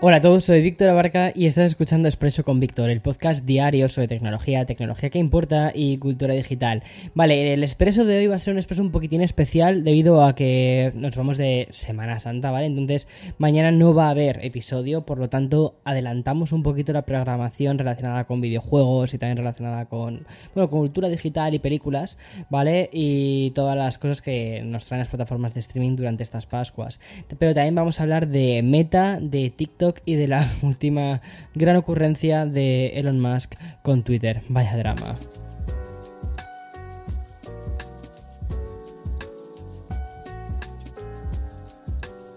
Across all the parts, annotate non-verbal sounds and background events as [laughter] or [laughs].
Hola a todos, soy Víctor Abarca y estás escuchando Expreso con Víctor, el podcast diario sobre tecnología, tecnología que importa y cultura digital. Vale, el expreso de hoy va a ser un expreso un poquitín especial debido a que nos vamos de Semana Santa, ¿vale? Entonces mañana no va a haber episodio, por lo tanto adelantamos un poquito la programación relacionada con videojuegos y también relacionada con, bueno, con cultura digital y películas, ¿vale? Y todas las cosas que nos traen las plataformas de streaming durante estas Pascuas. Pero también vamos a hablar de Meta, de TikTok, y de la [laughs] última gran ocurrencia de Elon Musk con Twitter. Vaya drama.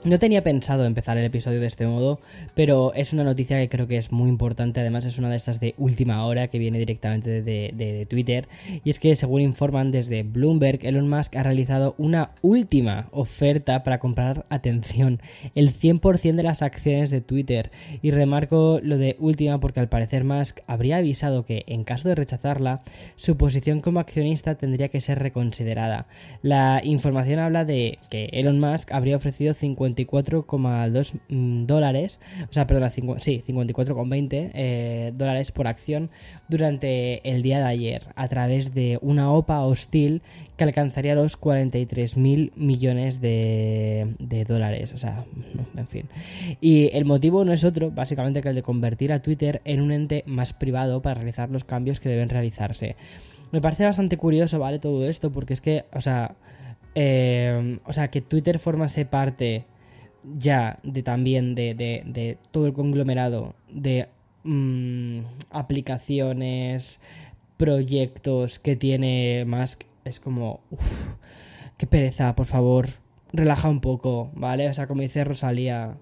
No tenía pensado empezar el episodio de este modo, pero es una noticia que creo que es muy importante. Además, es una de estas de última hora que viene directamente de, Twitter. Y es que, según informan desde Bloomberg, Elon Musk ha realizado una última oferta para comprar, atención, el 100% de las acciones de Twitter. Y remarco lo de última porque al parecer Musk habría avisado que, en caso de rechazarla, su posición como accionista tendría que ser reconsiderada. La información habla de que Elon Musk habría ofrecido 50 54,2 mm, dólares, o sea, perdona, sí, 54,20 eh, dólares por acción durante el día de ayer a través de una OPA hostil que alcanzaría los 43 mil millones de, de, dólares, o sea, en fin. Y el motivo no es otro, básicamente, que el de convertir a Twitter en un ente más privado para realizar los cambios que deben realizarse. Me parece bastante curioso, ¿vale? Todo esto, porque es que, o sea, eh, o sea, que Twitter formase parte ya de también de, de, todo el conglomerado de mm, aplicaciones, proyectos que tiene Musk, es como, uff, qué pereza, por favor, relaja un poco, ¿vale? O sea, como dice Rosalía,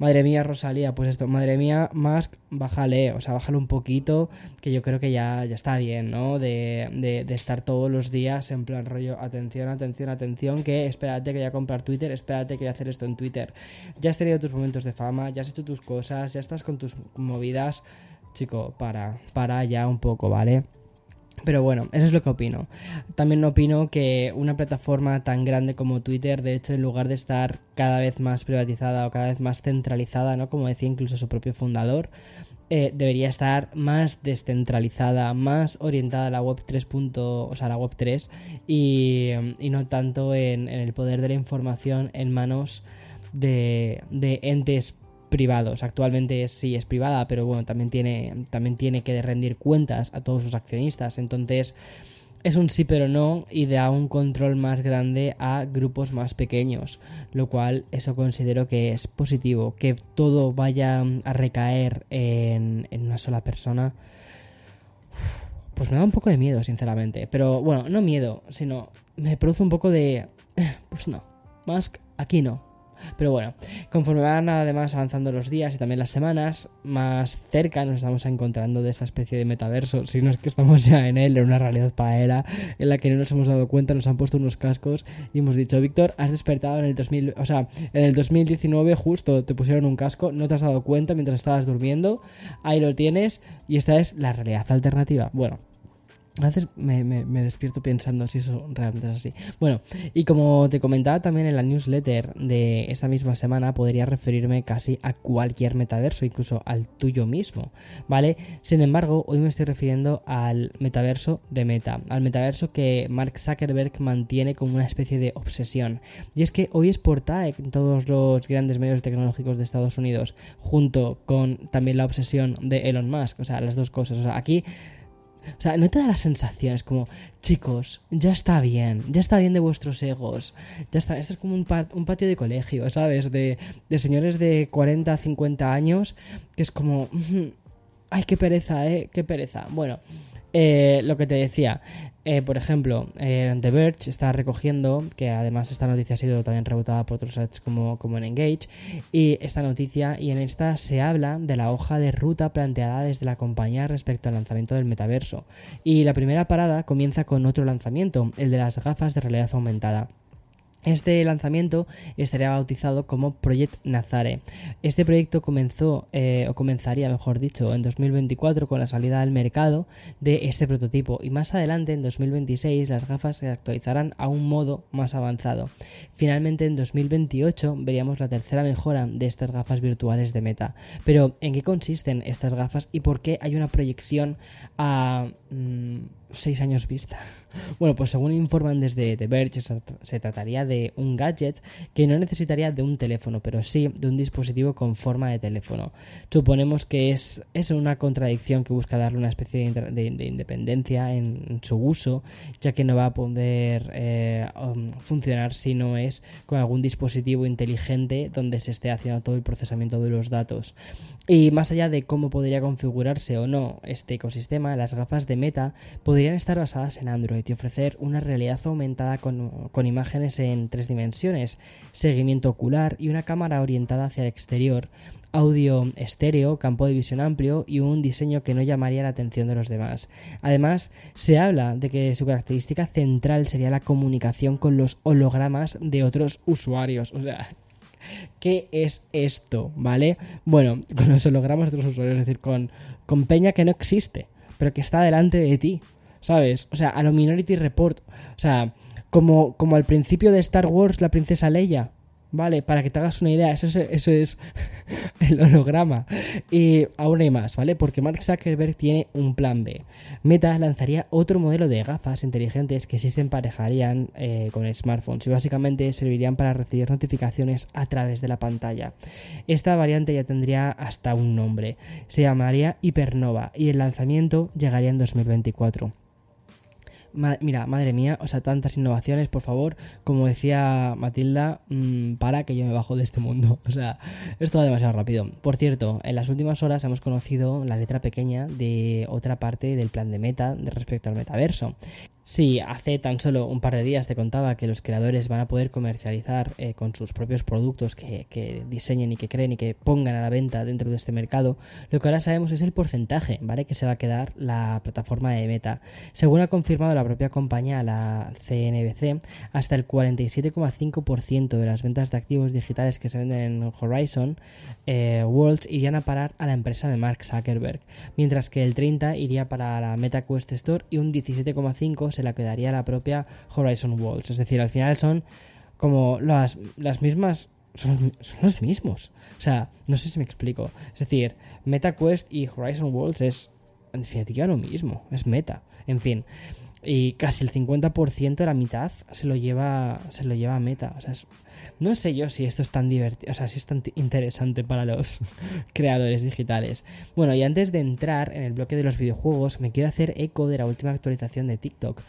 Madre mía, Rosalía, pues esto, madre mía, Musk, bájale, o sea, bájale un poquito, que yo creo que ya, ya está bien, ¿no? De, de, de, estar todos los días en plan rollo, atención, atención, atención, que espérate que voy a comprar Twitter, espérate que voy a hacer esto en Twitter. Ya has tenido tus momentos de fama, ya has hecho tus cosas, ya estás con tus movidas. Chico, para, para ya un poco, ¿vale? Pero bueno, eso es lo que opino. También opino que una plataforma tan grande como Twitter, de hecho, en lugar de estar cada vez más privatizada o cada vez más centralizada, ¿no? Como decía incluso su propio fundador, eh, debería estar más descentralizada, más orientada a la web 3. o sea, la web 3 y, no tanto en, el poder de la información en manos de, de entes privados. Actualmente sí es privada, pero bueno, también tiene, también tiene que rendir cuentas a todos sus accionistas. Entonces es un sí pero no y da un control más grande a grupos más pequeños, lo cual eso considero que es positivo, que todo vaya a recaer en, en una sola persona. Pues me da un poco de miedo, sinceramente. Pero bueno, no miedo, sino me produce un poco de... Pues no, Musk, aquí no. Pero bueno, conforme van además avanzando los días y también las semanas, más cerca nos estamos encontrando de esta especie de metaverso, si no es que estamos ya en él, en una realidad paera, en la que no nos hemos dado cuenta, nos han puesto unos cascos y hemos dicho, Víctor, has despertado en el 2000, o sea, en el 2019 justo te pusieron un casco, no te has dado cuenta mientras estabas durmiendo, ahí lo tienes y esta es la realidad alternativa. Bueno, a veces me, despierto pensando si eso realmente es así. Bueno, y como te comentaba también en la newsletter de esta misma semana, podría referirme casi a cualquier metaverso, incluso al tuyo mismo, ¿vale? Sin embargo, hoy me estoy refiriendo al metaverso de Meta, al metaverso que Mark Zuckerberg mantiene como una especie de obsesión. Y es que hoy es portada en todos los grandes medios tecnológicos de Estados Unidos, junto con también la obsesión de Elon Musk, o sea, las dos cosas. O sea, aquí o sea, ¿no te da la sensación? Es como, chicos, ya está bien, ya está bien de vuestros egos, ya está, esto es como un, patio de colegio, ¿sabes? De, de, señores de 40, 50 años, que es como, ay, qué pereza, ¿eh? Qué pereza. Bueno, eh, lo que te decía, eh, por ejemplo, eh, The Verge está recogiendo, que además esta noticia ha sido también rebotada por otros sites como, como en Engage, y esta noticia, y en esta se habla de la hoja de ruta planteada desde la compañía respecto al lanzamiento del metaverso. Y la primera parada comienza con otro lanzamiento, el de las gafas de realidad aumentada. Este lanzamiento estaría bautizado como Project Nazare. Este proyecto comenzó, eh, o comenzaría, mejor dicho, en 2024 con la salida al mercado de este prototipo y más adelante, en 2026, las gafas se actualizarán a un modo más avanzado. Finalmente, en 2028 veríamos la tercera mejora de estas gafas virtuales de Meta. Pero, ¿en qué consisten estas gafas y por qué hay una proyección a... Mm, seis años vista. Bueno, pues según informan desde The Verge, se trataría de un gadget que no necesitaría de un teléfono, pero sí de un dispositivo con forma de teléfono. Suponemos que es, es una contradicción que busca darle una especie de, independencia en, su uso, ya que no va a poder eh, um, funcionar si no es con algún dispositivo inteligente donde se esté haciendo todo el procesamiento de los datos. Y más allá de cómo podría configurarse o no este ecosistema, las gafas de Meta podrían estar basadas en Android y ofrecer una realidad aumentada con, imágenes en tres dimensiones, seguimiento ocular y una cámara orientada hacia el exterior, audio estéreo, campo de visión amplio y un diseño que no llamaría la atención de los demás. Además, se habla de que su característica central sería la comunicación con los hologramas de otros usuarios. O sea, ¿qué es esto? ¿Vale? Bueno, con los hologramas de otros usuarios, es decir, con, con Peña que no existe, pero que está delante de ti. ¿Sabes? O sea, a lo Minority Report. O sea, como, como al principio de Star Wars, la princesa Leia. ¿Vale? Para que te hagas una idea, eso es, eso es [laughs] el holograma. Y aún hay más, ¿vale? Porque Mark Zuckerberg tiene un plan B. Meta lanzaría otro modelo de gafas inteligentes que sí se emparejarían eh, con smartphones y básicamente servirían para recibir notificaciones a través de la pantalla. Esta variante ya tendría hasta un nombre. Se llamaría Hypernova y el lanzamiento llegaría en 2024 mira, madre mía, o sea, tantas innovaciones, por favor, como decía Matilda, mm, para que yo me bajo de este mundo. [laughs] O sea, esto va demasiado rápido. Por cierto, en las últimas horas hemos conocido la letra pequeña de otra parte del plan de meta respecto al metaverso. Sí, hace tan solo un par de días te contaba que los creadores van a poder comercializar eh, con sus propios productos que, diseñen y que creen y que pongan a la venta dentro de este mercado, lo que ahora sabemos es el porcentaje, ¿vale? Que se va a quedar la plataforma de Meta. Según ha confirmado la propia compañía, la CNBC, hasta el 47,5% de las ventas de activos digitales que se venden en Horizon eh, Worlds irían a parar a la empresa de Mark Zuckerberg, mientras que el 30% iría para la Meta Quest Store y un 17,5% se la quedaría la propia Horizon Worlds. Es decir, al final son como las, las mismas. Son, los mismos. O sea, no sé si me explico. Es decir, MetaQuest y Horizon Worlds es en definitiva lo mismo. Es meta. En fin. Y casi el 50% de la mitad se lo lleva. Se lo lleva a meta. O sea, no sé yo si esto es tan divertido. O sea, si es tan interesante para los [laughs] creadores digitales. Bueno, y antes de entrar en el bloque de los videojuegos, me quiero hacer eco de la última actualización de TikTok.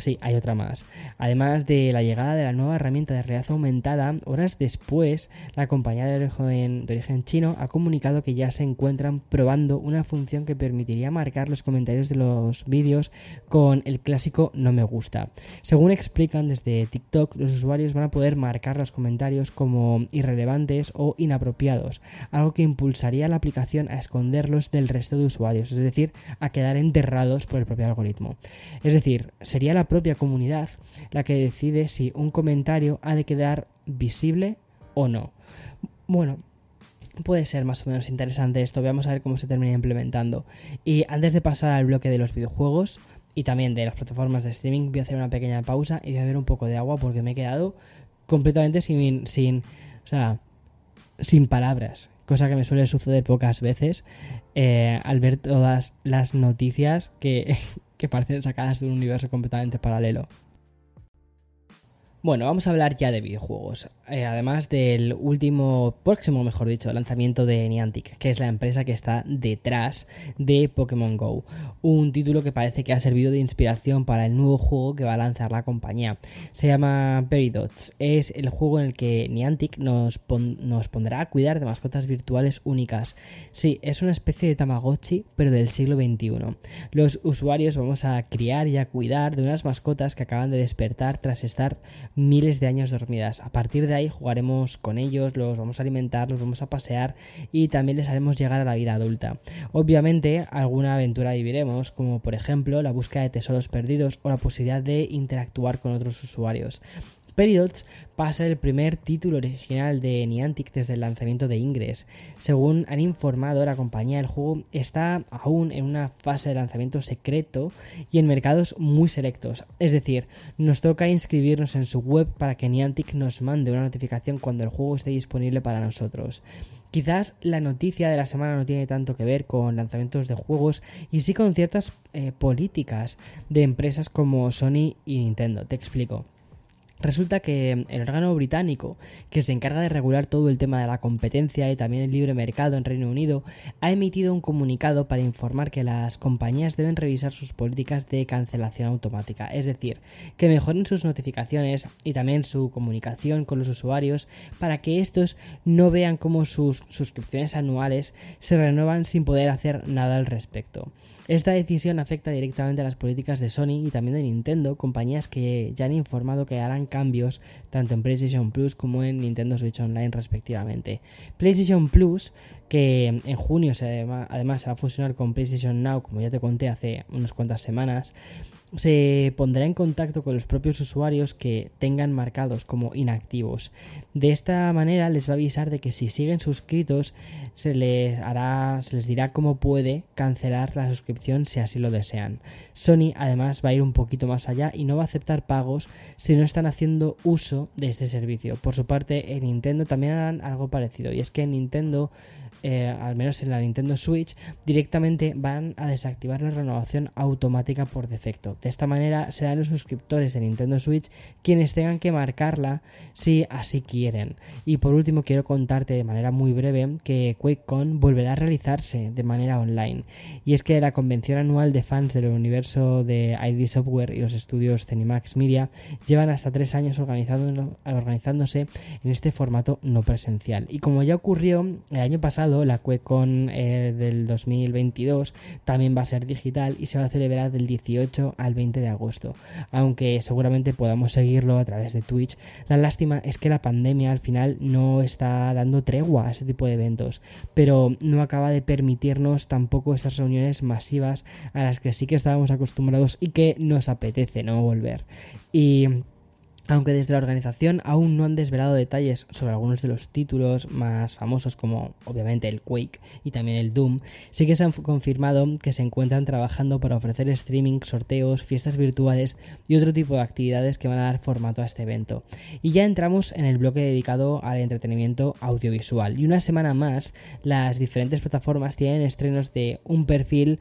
Sí, hay otra más. Además de la llegada de la nueva herramienta de realidad aumentada, horas después, la compañía de origen, de origen, chino ha comunicado que ya se encuentran probando una función que permitiría marcar los comentarios de los vídeos con el clásico no me gusta. Según explican desde TikTok, los usuarios van a poder marcar los comentarios como irrelevantes o inapropiados, algo que impulsaría a la aplicación a esconderlos del resto de usuarios, es decir, a quedar enterrados por el propio algoritmo. Es decir, sería la propia comunidad la que decide si un comentario ha de quedar visible o no. Bueno, puede ser más o menos interesante esto. Vamos a ver cómo se termina implementando. Y antes de pasar al bloque de los videojuegos y también de las plataformas de streaming, voy a hacer una pequeña pausa y voy a beber un poco de agua porque me he quedado completamente sin, sin, o sea, sin palabras. Cosa que me suele suceder pocas veces eh, al ver todas las noticias que, que parecen sacadas de un universo completamente paralelo. Bueno, vamos a hablar ya de videojuegos. Eh, además del último, próximo, mejor dicho, lanzamiento de Niantic, que es la empresa que está detrás de Pokémon Go. Un título que parece que ha servido de inspiración para el nuevo juego que va a lanzar la compañía. Se llama Peridots. Es el juego en el que Niantic nos, nos pondrá a cuidar de mascotas virtuales únicas. Sí, es una especie de Tamagotchi, pero del siglo XXI. Los usuarios vamos a criar y a cuidar de unas mascotas que acaban de despertar tras estar miles de años dormidas. A partir de ahí jugaremos con ellos, los vamos a alimentar, los vamos a pasear y también les haremos llegar a la vida adulta. Obviamente alguna aventura viviremos, como por ejemplo la búsqueda de tesoros perdidos o la posibilidad de interactuar con otros usuarios. Peridots pasa el primer título original de Niantic desde el lanzamiento de Ingress. Según han informado la compañía, el juego está aún en una fase de lanzamiento secreto y en mercados muy selectos. Es decir, nos toca inscribirnos en su web para que Niantic nos mande una notificación cuando el juego esté disponible para nosotros. Quizás la noticia de la semana no tiene tanto que ver con lanzamientos de juegos y sí con ciertas eh, políticas de empresas como Sony y Nintendo. Te explico. Resulta que el órgano británico, que se encarga de regular todo el tema de la competencia y también el libre mercado en Reino Unido, ha emitido un comunicado para informar que las compañías deben revisar sus políticas de cancelación automática, es decir, que mejoren sus notificaciones y también su comunicación con los usuarios para que estos no vean cómo sus suscripciones anuales se renuevan sin poder hacer nada al respecto. Esta decisión afecta directamente a las políticas de Sony y también de Nintendo, compañías que ya han informado que harán cambios tanto en PlayStation Plus como en Nintendo Switch Online respectivamente. PlayStation Plus, que en junio además se va a fusionar con PlayStation Now, como ya te conté hace unas cuantas semanas, se pondrá en contacto con los propios usuarios que tengan marcados como inactivos. De esta manera les va a avisar de que si siguen suscritos se les hará se les dirá cómo puede cancelar la suscripción si así lo desean. Sony además va a ir un poquito más allá y no va a aceptar pagos si no están haciendo uso de este servicio. Por su parte, en Nintendo también harán algo parecido y es que en Nintendo eh, al menos en la Nintendo Switch, directamente van a desactivar la renovación automática por defecto. De esta manera serán los suscriptores de Nintendo Switch quienes tengan que marcarla si así quieren. Y por último quiero contarte de manera muy breve que QuakeCon volverá a realizarse de manera online. Y es que la convención anual de fans del universo de ID Software y los estudios Cenimax Media llevan hasta tres años organizándose en este formato no presencial. Y como ya ocurrió el año pasado, la QueCon eh, del 2022 también va a ser digital y se va a celebrar del 18 al 20 de agosto, aunque seguramente podamos seguirlo a través de Twitch. La lástima es que la pandemia al final no está dando tregua a ese tipo de eventos, pero no acaba de permitirnos tampoco estas reuniones masivas a las que sí que estábamos acostumbrados y que nos apetece no volver. Y aunque desde la organización aún no han desvelado detalles sobre algunos de los títulos más famosos como obviamente el Quake y también el Doom, sí que se han confirmado que se encuentran trabajando para ofrecer streaming, sorteos, fiestas virtuales y otro tipo de actividades que van a dar formato a este evento. Y ya entramos en el bloque dedicado al entretenimiento audiovisual y una semana más las diferentes plataformas tienen estrenos de un perfil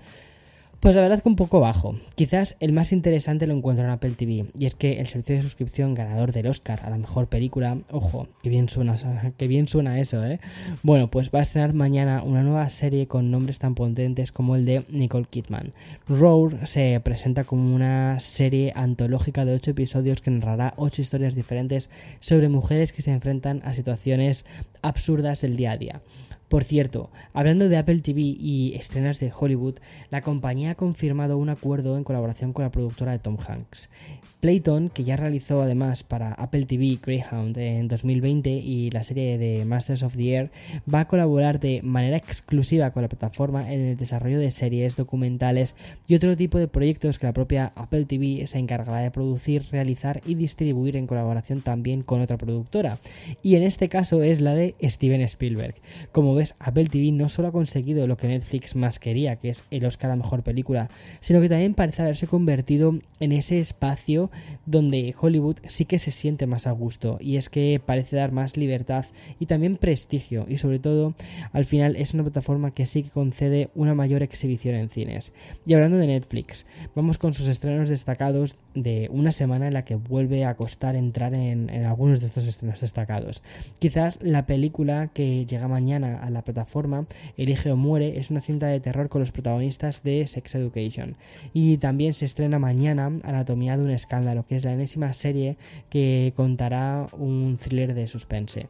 pues la verdad que un poco bajo. Quizás el más interesante lo encuentro en Apple TV, y es que el servicio de suscripción ganador del Oscar a la mejor película, ojo, que bien suena, [laughs] que bien suena eso, ¿eh? Bueno, pues va a estrenar mañana una nueva serie con nombres tan potentes como el de Nicole Kidman. Roar se presenta como una serie antológica de 8 episodios que narrará 8 historias diferentes sobre mujeres que se enfrentan a situaciones absurdas del día a día. Por cierto, hablando de Apple TV y estrenas de Hollywood, la compañía ha confirmado un acuerdo en colaboración con la productora de Tom Hanks. Playton, que ya realizó además para Apple TV Greyhound en 2020 y la serie de Masters of the Air, va a colaborar de manera exclusiva con la plataforma en el desarrollo de series, documentales y otro tipo de proyectos que la propia Apple TV se encargará de producir, realizar y distribuir en colaboración también con otra productora. Y en este caso es la de Steven Spielberg. Como ves, Apple TV no solo ha conseguido lo que Netflix más quería, que es el Oscar a Mejor Película, sino que también parece haberse convertido en ese espacio donde Hollywood sí que se siente más a gusto y es que parece dar más libertad y también prestigio y sobre todo al final es una plataforma que sí que concede una mayor exhibición en cines. Y hablando de Netflix, vamos con sus estrenos destacados de una semana en la que vuelve a costar entrar en, algunos de estos estrenos destacados. Quizás la película que llega mañana a la plataforma, Elige o Muere, es una cinta de terror con los protagonistas de Sex Education. Y también se estrena mañana Anatomía de un escándalo lo que es la enésima serie que contará un thriller de suspense.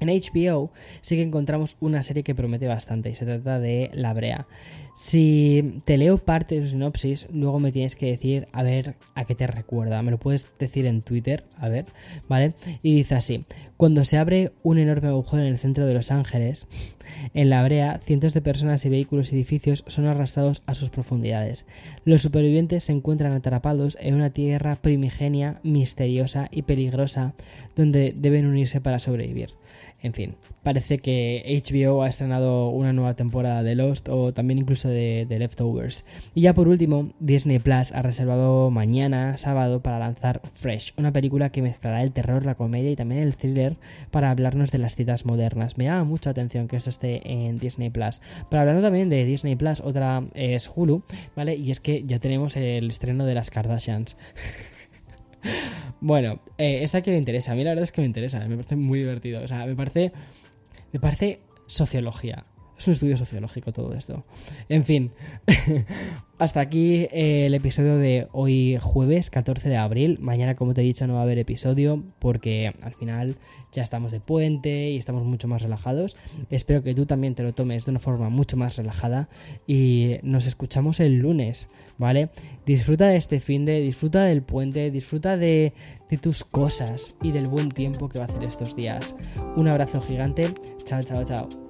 En HBO sí que encontramos una serie que promete bastante y se trata de La Brea. Si te leo parte de su sinopsis, luego me tienes que decir a ver a qué te recuerda. Me lo puedes decir en Twitter, a ver, ¿vale? Y dice así, cuando se abre un enorme agujero en el centro de Los Ángeles, en La Brea, cientos de personas y vehículos y edificios son arrastrados a sus profundidades. Los supervivientes se encuentran atrapados en una tierra primigenia, misteriosa y peligrosa, donde deben unirse para sobrevivir. En fin, parece que HBO ha estrenado una nueva temporada de Lost o también incluso de, Leftovers. Y ya por último, Disney Plus ha reservado mañana, sábado, para lanzar Fresh, una película que mezclará el terror, la comedia y también el thriller para hablarnos de las citas modernas. Me llama mucha atención que esto esté en Disney Plus. Pero hablando también de Disney Plus, otra es Hulu, ¿vale? Y es que ya tenemos el estreno de las Kardashians. [laughs] bueno, eh, esa que me interesa. A mí la verdad es que me interesa. Me parece muy divertido. O sea, me parece. Me parece sociología. Es un estudio sociológico todo esto. En fin, [laughs] hasta aquí eh, el episodio de hoy jueves 14 de abril. Mañana, como te he dicho, no va a haber episodio porque al final ya estamos de puente y estamos mucho más relajados. Espero que tú también te lo tomes de una forma mucho más relajada y nos escuchamos el lunes, ¿vale? Disfruta de este fin de, disfruta del puente, disfruta de, de tus cosas y del buen tiempo que va a hacer estos días. Un abrazo gigante. Chao, chao, chao.